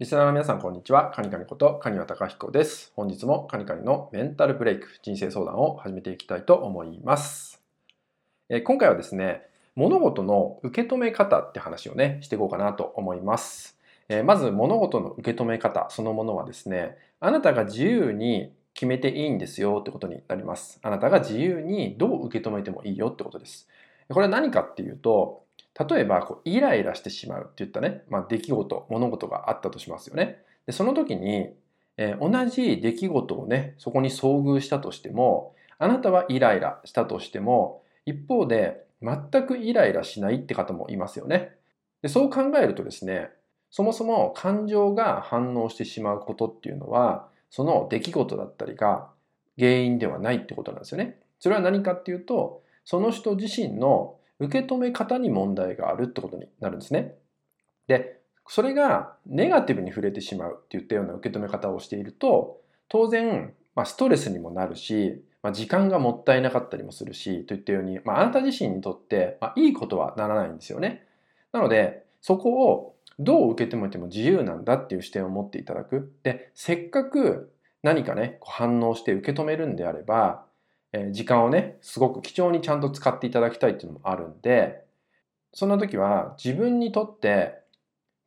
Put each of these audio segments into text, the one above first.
リスナーの皆さん、こんにちは。カニカニことカニワタカヒコです。本日もカニカニのメンタルブレイク、人生相談を始めていきたいと思います。え今回はですね、物事の受け止め方って話をね、していこうかなと思います。えまず、物事の受け止め方そのものはですね、あなたが自由に決めていいんですよってことになります。あなたが自由にどう受け止めてもいいよってことです。これは何かっていうと、例えばこうイライラしてしまうっていったね、まあ、出来事物事があったとしますよね。でその時に、えー、同じ出来事をねそこに遭遇したとしてもあなたはイライラしたとしても一方で全くイライラしないって方もいますよね。でそう考えるとですねそもそも感情が反応してしまうことっていうのはその出来事だったりが原因ではないってことなんですよね。それは何かっていうとその人自身の受け止め方に問題があるってことになるんですね。で、それがネガティブに触れてしまうって言ったような受け止め方をしていると、当然、まあ、ストレスにもなるし、まあ、時間がもったいなかったりもするし、といったように、まあ、あなた自身にとって、まあ、いいことはならないんですよね。なので、そこをどう受け止めても自由なんだっていう視点を持っていただく。で、せっかく何かね、反応して受け止めるんであれば、え時間をね、すごく貴重にちゃんと使っていただきたいっていうのもあるんで、そんな時は自分にとって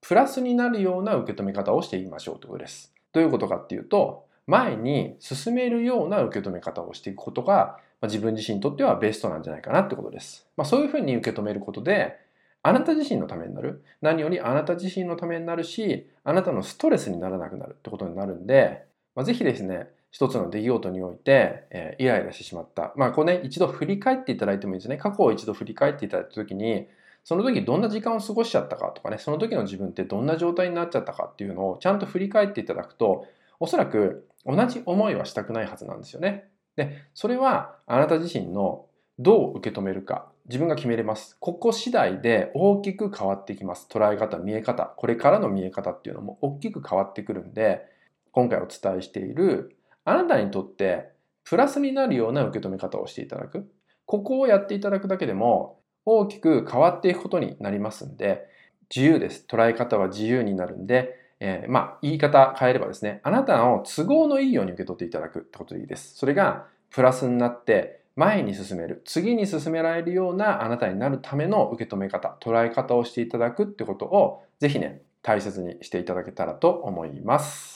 プラスになるような受け止め方をしていきましょうということです。どういうことかっていうと、前に進めるような受け止め方をしていくことが、ま自分自身にとってはベストなんじゃないかなってことです。まあ、そういうふうに受け止めることで、あなた自身のためになる。何よりあなた自身のためになるし、あなたのストレスにならなくなるってことになるんで、まあ、ぜひですね、一つの出来事において、えー、イライラしてしまった。まあ、これね、一度振り返っていただいてもいいですね。過去を一度振り返っていただいたときに、その時どんな時間を過ごしちゃったかとかね、その時の自分ってどんな状態になっちゃったかっていうのをちゃんと振り返っていただくと、おそらく同じ思いはしたくないはずなんですよね。で、それはあなた自身のどう受け止めるか、自分が決めれます。ここ次第で大きく変わってきます。捉え方、見え方、これからの見え方っていうのも大きく変わってくるんで、今回お伝えしているあなたにとってプラスになるような受け止め方をしていただく。ここをやっていただくだけでも大きく変わっていくことになりますんで、自由です。捉え方は自由になるんで、えー、まあ、言い方変えればですね、あなたの都合のいいように受け取っていただくってことでいいです。それがプラスになって前に進める、次に進められるようなあなたになるための受け止め方、捉え方をしていただくってことを、ぜひね、大切にしていただけたらと思います。